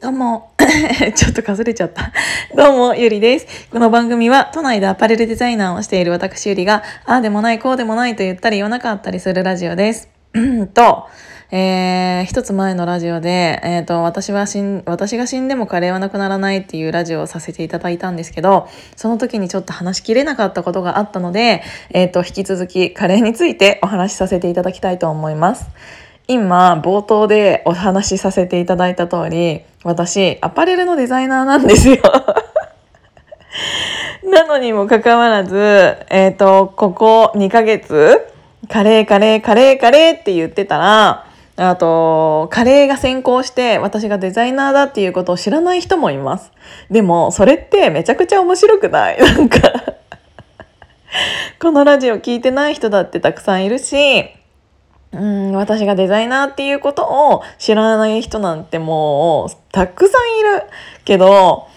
どうも、ちょっとかすれちゃった。どうも、ゆりです。この番組は、都内でアパレルデザイナーをしている私ゆりが、ああでもない、こうでもないと言ったり言わなかったりするラジオです。と、えー、一つ前のラジオで、えっ、と、私は死ん、私が死んでもカレーはなくならないっていうラジオをさせていただいたんですけど、その時にちょっと話しきれなかったことがあったので、えっ、と、引き続きカレーについてお話しさせていただきたいと思います。今冒頭でお話しさせていただいた通り私アパレルのデザイナーなんですよ なのにもかかわらずえっ、とここ2ヶ月カレーカレーカレーカレーって言ってたらあと、カレーが先行して私がデザイナーだっていうことを知らない人もいます。でも、それってめちゃくちゃ面白くない？なんかこのラジオ聞いてない人だってたくさんいるし、うん、私がデザイナーっていうことを知らない人なんてもうたくさんいるけど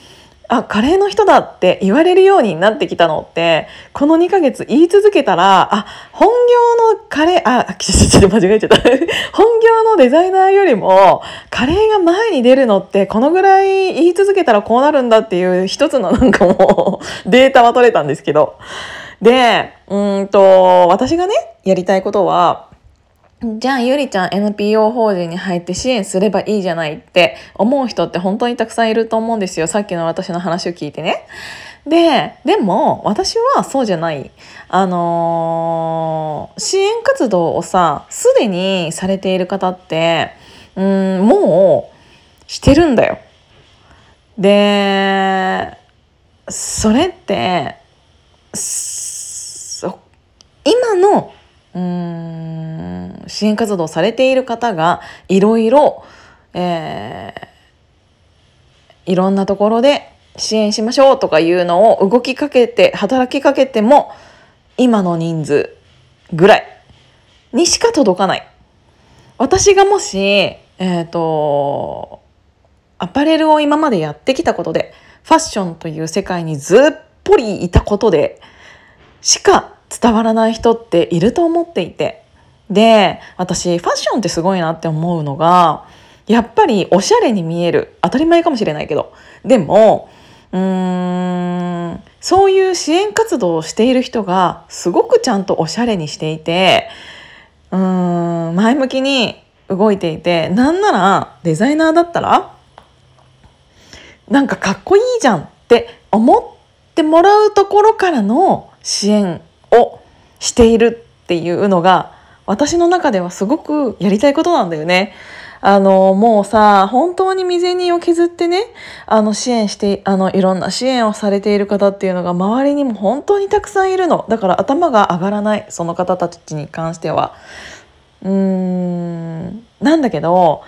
あカレーの人だって言われるようになってきたのってこの2ヶ月言い続けたらあ本業のカレーあちょっと間違えちゃった。本業のデザイナーよりもカレーが前に出るのってこのぐらい言い続けたらこうなるんだっていう一つのなんかもう データは取れたんですけど。でうんと私がねやりたいことはじゃあゆりちゃん NPO 法人に入って支援すればいいじゃないって思う人って本当にたくさんいると思うんですよさっきの私の話を聞いてね。ででも私はそうじゃない。あのー支援活動をさすでにされている方ってうんもうしてるんだよ。でそれって今のうーん支援活動されている方がいろいろ、えーいろんなところで支援しましょうとかいうのを動きかけて働きかけても今の人数ぐらいにしか届かない。私がもし、えっ、と、アパレルを今までやってきたことで、ファッションという世界にずっぽりいたことで、しか伝わらない人っていると思っていて。で、私、ファッションってすごいなって思うのが、やっぱりおしゃれに見える。当たり前かもしれないけど。でも、うーん、そういう支援活動をしている人がすごくちゃんとおしゃれにしていて、うーん、前向きに動いていて、なんならデザイナーだったら、なんかかっこいいじゃんって思ってもらうところからの支援しているっていうのが私の中ではすごくやりたいことなんだよね。あの、もうさ、本当に未然を削ってね、あの、支援して、あの、いろんな支援をされている方っていうのが周りにも本当にたくさんいるの。だから頭が上がらない、その方たちに関しては。うーん、なんだけど、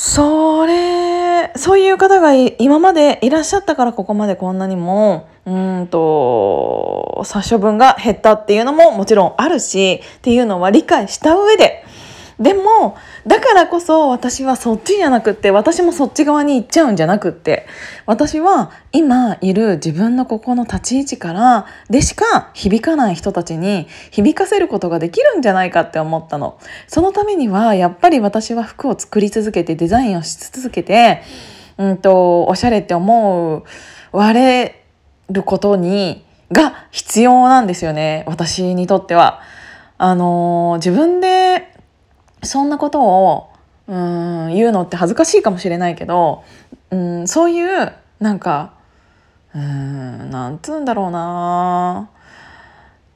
それ、そういう方が今までいらっしゃったからここまでこんなにも、うんと、殺処分が減ったっていうのももちろんあるし、っていうのは理解した上で、でも、だからこそ私はそっちじゃなくって、私もそっち側に行っちゃうんじゃなくって、私は今いる自分のここの立ち位置からでしか響かない人たちに響かせることができるんじゃないかって思ったの。そのためにはやっぱり私は服を作り続けてデザインをし続けて、うんと、おしゃれって思う、割れることに、が必要なんですよね。私にとっては。あの自分でそんなことをうん言うのって恥ずかしいかもしれないけどうんそういうなんかうんなんつうんだろうな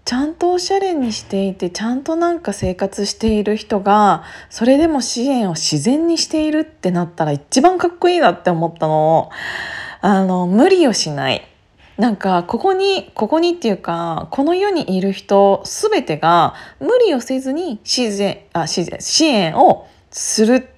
ちゃんとおしゃれにしていてちゃんとなんか生活している人がそれでも支援を自然にしているってなったら一番かっこいいなって思ったの。あの無理をしない。なんかここにここにっていうかこの世にいる人全てが無理をせずに自然あ自然支援をする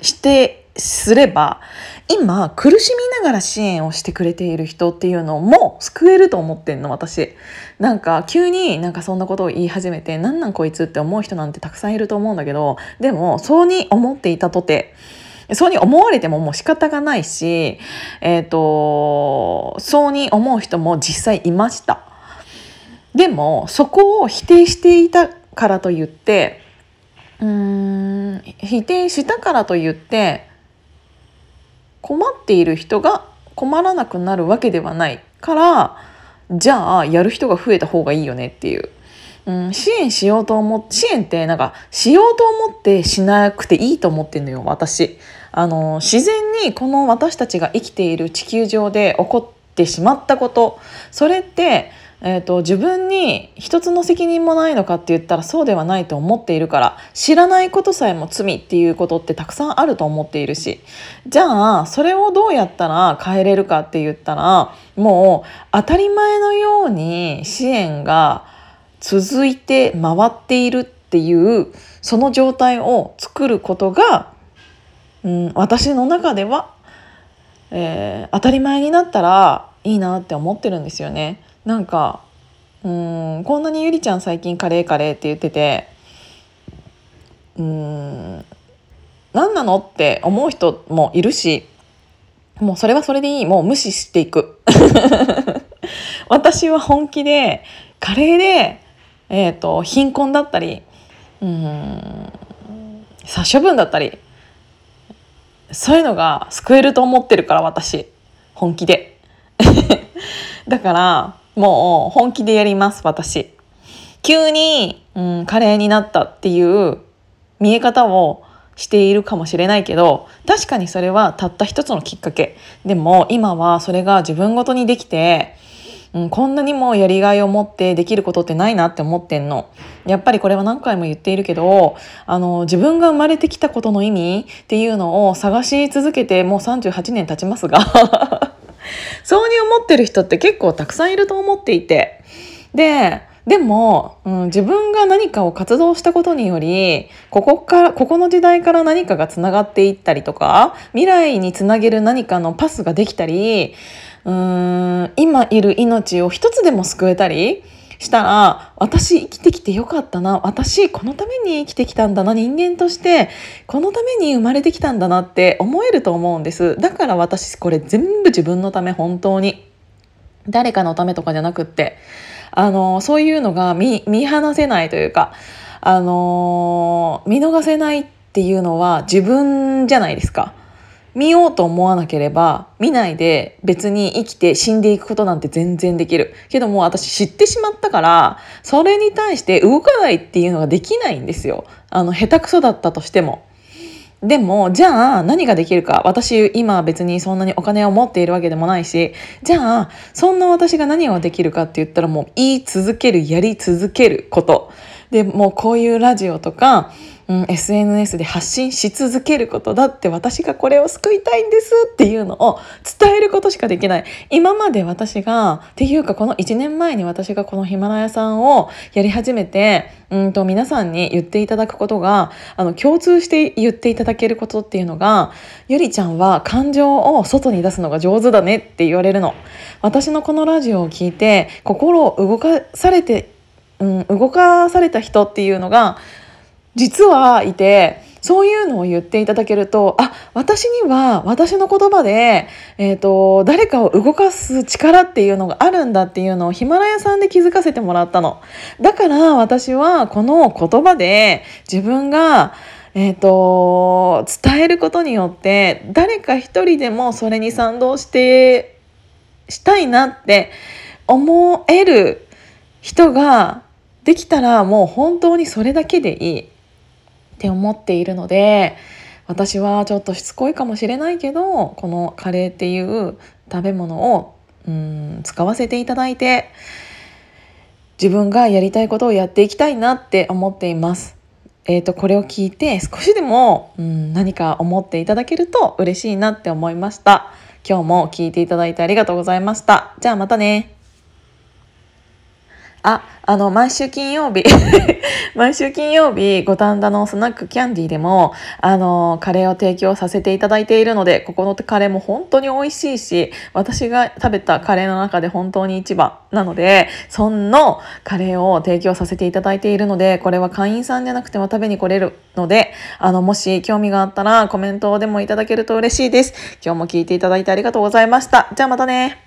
してすれば今苦しみながら支援をしてくれている人っていうのも救えると思ってんの私なんか急になんかそんなことを言い始めてなんなんこいつって思う人なんてたくさんいると思うんだけどでもそうに思っていたとてそうに思われてももう仕方がないし、えっ、と、そうに思う人も実際いました。でも、そこを否定していたからといって、うん、否定したからといって、困っている人が困らなくなるわけではないからじゃあやる人が増えた方がいいよねっていう。うん、支援しようと思って支援ってなんかしようと思ってしなくていいと思ってんのよ私あの自然にこの私たちが生きている地球上で起こってしまったことそれってえーと、自分に一つの責任もないのかって言ったらそうではないと思っているから知らないことさえも罪っていうことってたくさんあると思っているしじゃあそれをどうやったら変えれるかって言ったらもう当たり前のように支援が続いて回っているっていうその状態を作ることが、うん、私の中では、えー、当たり前になったらいいなって思ってるんですよね。なんかうんこんなにゆりちゃん最近カレーカレーって言っててうん何なのって思う人もいるしもうそれはそれでいい。もう無視していく。私は本気でカレーで、えーと、貧困だったりうん殺処分だったりそういうのが救えると思ってるから私。本気で。だからもう本気でやります私。急に、うん、カレーになったっていう見え方をしているかもしれないけど確かにそれはたった一つのきっかけ。でも今はそれが自分ごとにできて、うん、こんなにもやりがいを持ってできることってないなって思ってんの。やっぱりこれは何回も言っているけどあの自分が生まれてきたことの意味っていうのを探し続けてもう38年経ちますが。そうに思ってる人って結構たくさんいると思っていて。ででも、うん、自分が何かを活動したことによりここからここの時代から何かがつながっていったりとか未来につなげる何かのパスができたりうーん今いる命を一つでも救えたりしたら私生きてきてよかったな。私このために生きてきたんだな。人間としてこのために生まれてきたんだなって思えると思うんです。だから私これ全部自分のため本当に。誰かのためとかじゃなくって。あのそういうのが見見放せないというかあの見逃せないっていうのは自分じゃないですか。見ようと思わなければ見ないで別に生きて死んでいくことなんて全然できる。けども私知ってしまったからそれに対して動かないっていうのができないんですよ。あの下手くそだったとしても。でもじゃあ何ができるか。私今別にそんなにお金を持っているわけでもないしじゃあそんな私が何をできるかって言ったらもう言い続けるやり続けること。でもうこういうラジオとかうん、SNS で発信し続けることだって私がこれを救いたいんですっていうのを伝えることしかできない。今まで私がっていうかこの1年前に私がこのヒマラヤさんをやり始めてうんと皆さんに言っていただくことがあの共通して言っていただけることっていうのがゆりちゃんは感情を外に出すのが上手だねって言われるの。私のこのラジオを聞いて心を動かされて、うん、動かされた人っていうのが実はいてそういうのを言っていただけるとあ私には私の言葉で、えーと、誰かを動かす力っていうのがあるんだっていうのをヒマラヤさんで気づかせてもらったの。だから私はこの言葉で自分がえーと、伝えることによって誰か一人でもそれに賛同してしたいなって思える人ができたらもう本当にそれだけでいい。って思っているので私はちょっとしつこいかもしれないけどこのカレーっていう食べ物をうん使わせていただいて自分がやりたいことをやっていきたいなって思っています。えーと、これを聞いて少しでも、うん、何か思っていただけると嬉しいなって思いました。今日も聞いていただいてありがとうございました。じゃあまたね。あ、あの、毎週金曜日 毎週金曜日、五反田のスナックキャンディーでも、あの、カレーを提供させていただいているので、ここのカレーも本当に美味しいし、私が食べたカレーの中で本当に一番なので、そのカレーを提供させていただいているので、これは会員さんじゃなくても食べに来れるので、あの、もし興味があったらコメントでもいただけると嬉しいです。今日も聞いていただいてありがとうございました。じゃあまたね。